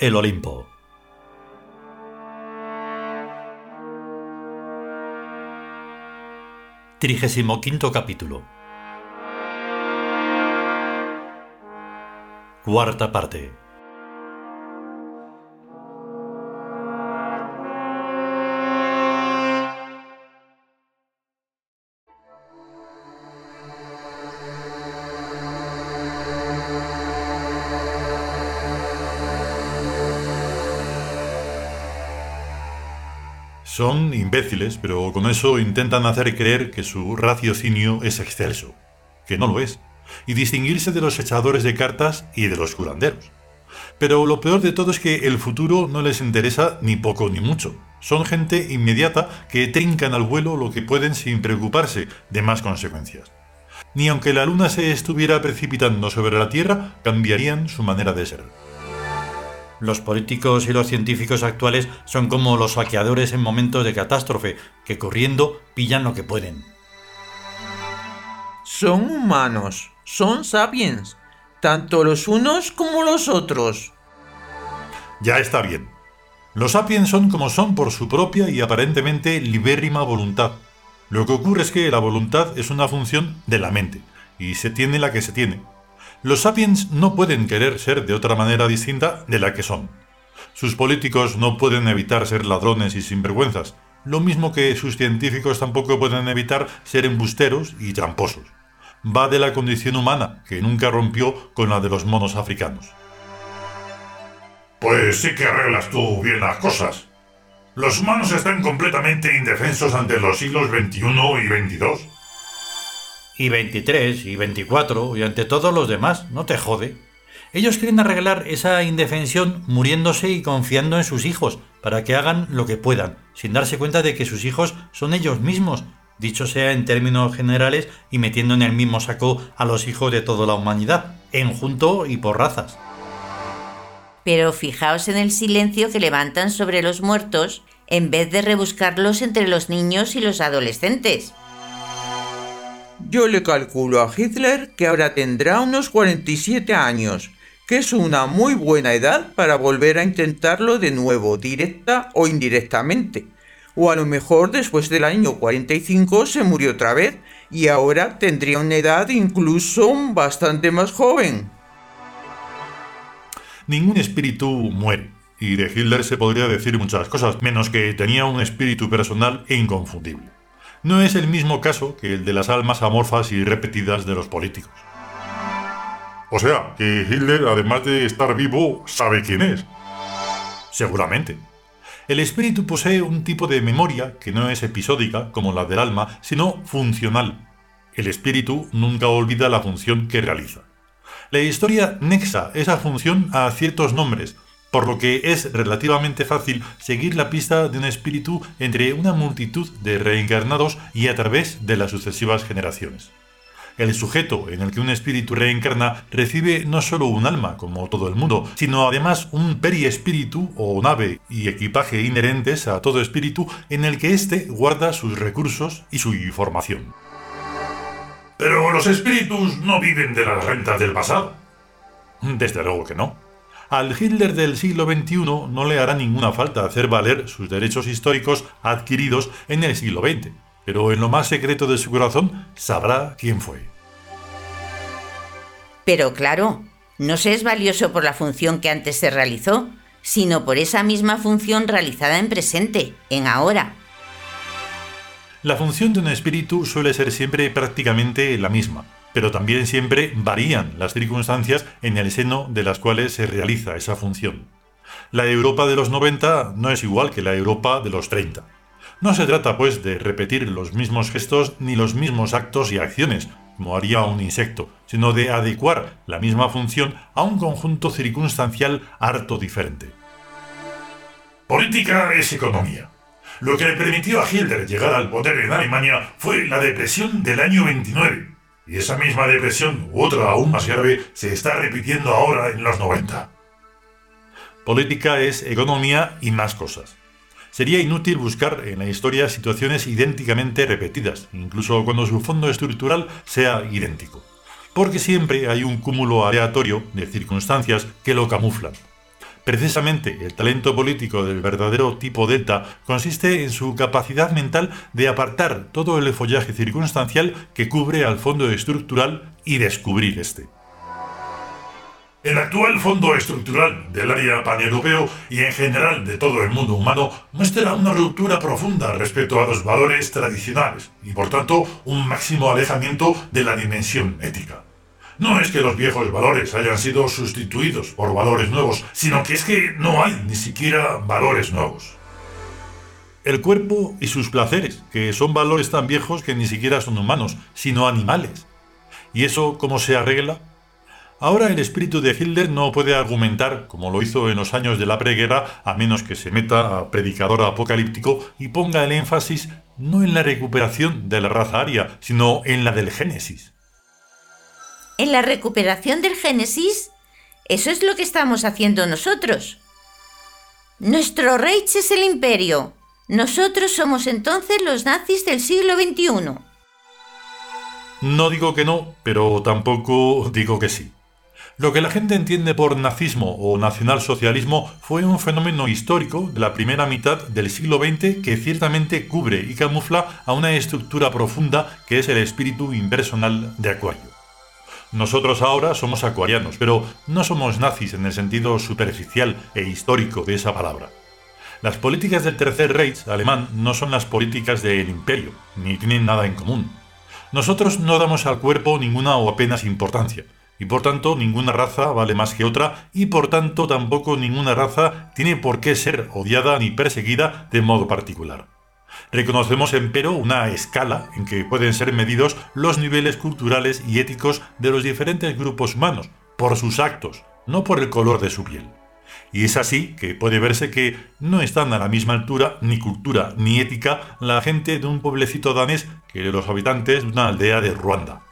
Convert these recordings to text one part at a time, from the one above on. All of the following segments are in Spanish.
El Olimpo. Trigésimo quinto capítulo. Cuarta parte. Son imbéciles, pero con eso intentan hacer creer que su raciocinio es excelso, que no lo es, y distinguirse de los echadores de cartas y de los curanderos. Pero lo peor de todo es que el futuro no les interesa ni poco ni mucho. Son gente inmediata que trincan al vuelo lo que pueden sin preocuparse de más consecuencias. Ni aunque la luna se estuviera precipitando sobre la Tierra, cambiarían su manera de ser. Los políticos y los científicos actuales son como los saqueadores en momentos de catástrofe, que corriendo pillan lo que pueden. Son humanos, son sapiens, tanto los unos como los otros. Ya está bien. Los sapiens son como son por su propia y aparentemente libérrima voluntad. Lo que ocurre es que la voluntad es una función de la mente, y se tiene la que se tiene. Los sapiens no pueden querer ser de otra manera distinta de la que son. Sus políticos no pueden evitar ser ladrones y sinvergüenzas, lo mismo que sus científicos tampoco pueden evitar ser embusteros y tramposos. Va de la condición humana, que nunca rompió con la de los monos africanos. Pues sí que arreglas tú bien las cosas. Los humanos están completamente indefensos ante los siglos XXI y XXII y 23 y 24 y ante todos los demás, no te jode. Ellos quieren arreglar esa indefensión muriéndose y confiando en sus hijos para que hagan lo que puedan, sin darse cuenta de que sus hijos son ellos mismos, dicho sea en términos generales y metiendo en el mismo saco a los hijos de toda la humanidad, en junto y por razas. Pero fijaos en el silencio que levantan sobre los muertos en vez de rebuscarlos entre los niños y los adolescentes. Yo le calculo a Hitler que ahora tendrá unos 47 años, que es una muy buena edad para volver a intentarlo de nuevo, directa o indirectamente. O a lo mejor después del año 45 se murió otra vez y ahora tendría una edad incluso bastante más joven. Ningún espíritu muere, y de Hitler se podría decir muchas cosas, menos que tenía un espíritu personal inconfundible no es el mismo caso que el de las almas amorfas y repetidas de los políticos. O sea, que Hitler, además de estar vivo, sabe quién es. Seguramente. El espíritu posee un tipo de memoria que no es episódica, como la del alma, sino funcional. El espíritu nunca olvida la función que realiza. La historia nexa esa función a ciertos nombres, por lo que es relativamente fácil seguir la pista de un espíritu entre una multitud de reencarnados y a través de las sucesivas generaciones. El sujeto en el que un espíritu reencarna recibe no solo un alma, como todo el mundo, sino además un periespíritu o nave y equipaje inherentes a todo espíritu en el que éste guarda sus recursos y su información. Pero los espíritus no viven de las rentas del pasado. Desde luego que no. Al Hitler del siglo XXI no le hará ninguna falta hacer valer sus derechos históricos adquiridos en el siglo XX, pero en lo más secreto de su corazón sabrá quién fue. Pero claro, no se es valioso por la función que antes se realizó, sino por esa misma función realizada en presente, en ahora. La función de un espíritu suele ser siempre prácticamente la misma, pero también siempre varían las circunstancias en el seno de las cuales se realiza esa función. La Europa de los 90 no es igual que la Europa de los 30. No se trata, pues, de repetir los mismos gestos ni los mismos actos y acciones, como haría un insecto, sino de adecuar la misma función a un conjunto circunstancial harto diferente. Política es economía. Lo que le permitió a Hitler llegar al poder en Alemania fue la depresión del año 29 y esa misma depresión, otra aún más grave, se está repitiendo ahora en los 90. Política es economía y más cosas. Sería inútil buscar en la historia situaciones idénticamente repetidas, incluso cuando su fondo estructural sea idéntico, porque siempre hay un cúmulo aleatorio de circunstancias que lo camuflan. Precisamente el talento político del verdadero tipo delta consiste en su capacidad mental de apartar todo el follaje circunstancial que cubre al fondo estructural y descubrir este. El actual fondo estructural del área paneuropeo y en general de todo el mundo humano muestra una ruptura profunda respecto a los valores tradicionales y por tanto un máximo alejamiento de la dimensión ética. No es que los viejos valores hayan sido sustituidos por valores nuevos, sino que es que no hay ni siquiera valores nuevos. El cuerpo y sus placeres, que son valores tan viejos que ni siquiera son humanos, sino animales. ¿Y eso cómo se arregla? Ahora el espíritu de Hitler no puede argumentar, como lo hizo en los años de la preguerra, a menos que se meta a predicador apocalíptico y ponga el énfasis no en la recuperación de la raza aria, sino en la del Génesis en la recuperación del Génesis, eso es lo que estamos haciendo nosotros. Nuestro Reich es el imperio. Nosotros somos entonces los nazis del siglo XXI. No digo que no, pero tampoco digo que sí. Lo que la gente entiende por nazismo o nacionalsocialismo fue un fenómeno histórico de la primera mitad del siglo XX que ciertamente cubre y camufla a una estructura profunda que es el espíritu impersonal de Acuario. Nosotros ahora somos acuarianos, pero no somos nazis en el sentido superficial e histórico de esa palabra. Las políticas del Tercer Reich alemán no son las políticas del imperio, ni tienen nada en común. Nosotros no damos al cuerpo ninguna o apenas importancia, y por tanto ninguna raza vale más que otra, y por tanto tampoco ninguna raza tiene por qué ser odiada ni perseguida de modo particular. Reconocemos, empero, una escala en que pueden ser medidos los niveles culturales y éticos de los diferentes grupos humanos, por sus actos, no por el color de su piel. Y es así que puede verse que no están a la misma altura, ni cultura, ni ética, la gente de un pueblecito danés que los habitantes de una aldea de Ruanda.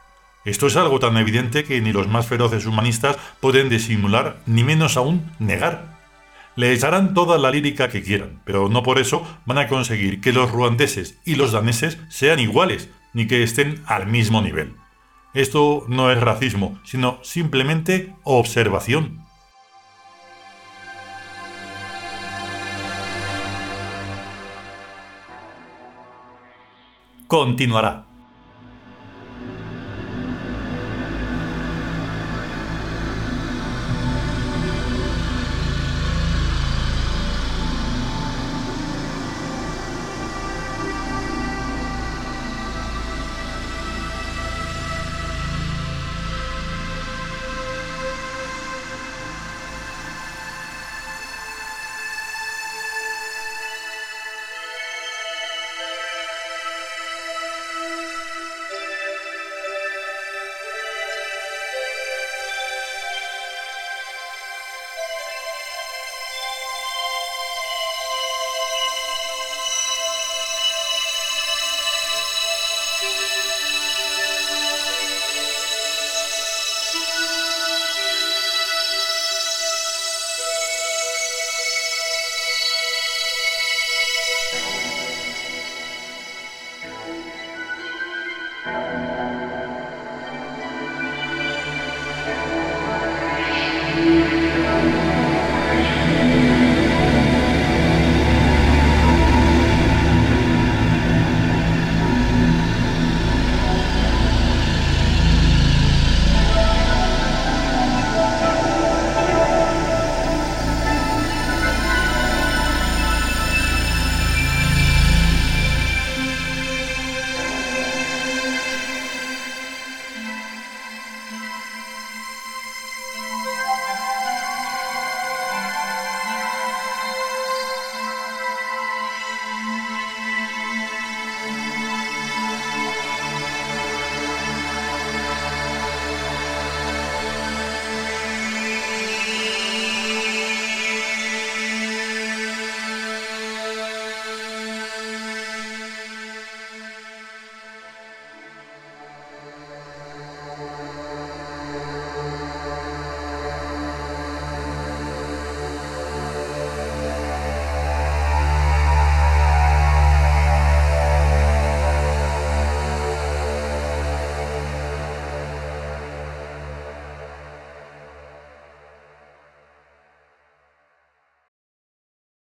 Esto es algo tan evidente que ni los más feroces humanistas pueden disimular, ni menos aún negar. Le echarán toda la lírica que quieran, pero no por eso van a conseguir que los ruandeses y los daneses sean iguales, ni que estén al mismo nivel. Esto no es racismo, sino simplemente observación. Continuará.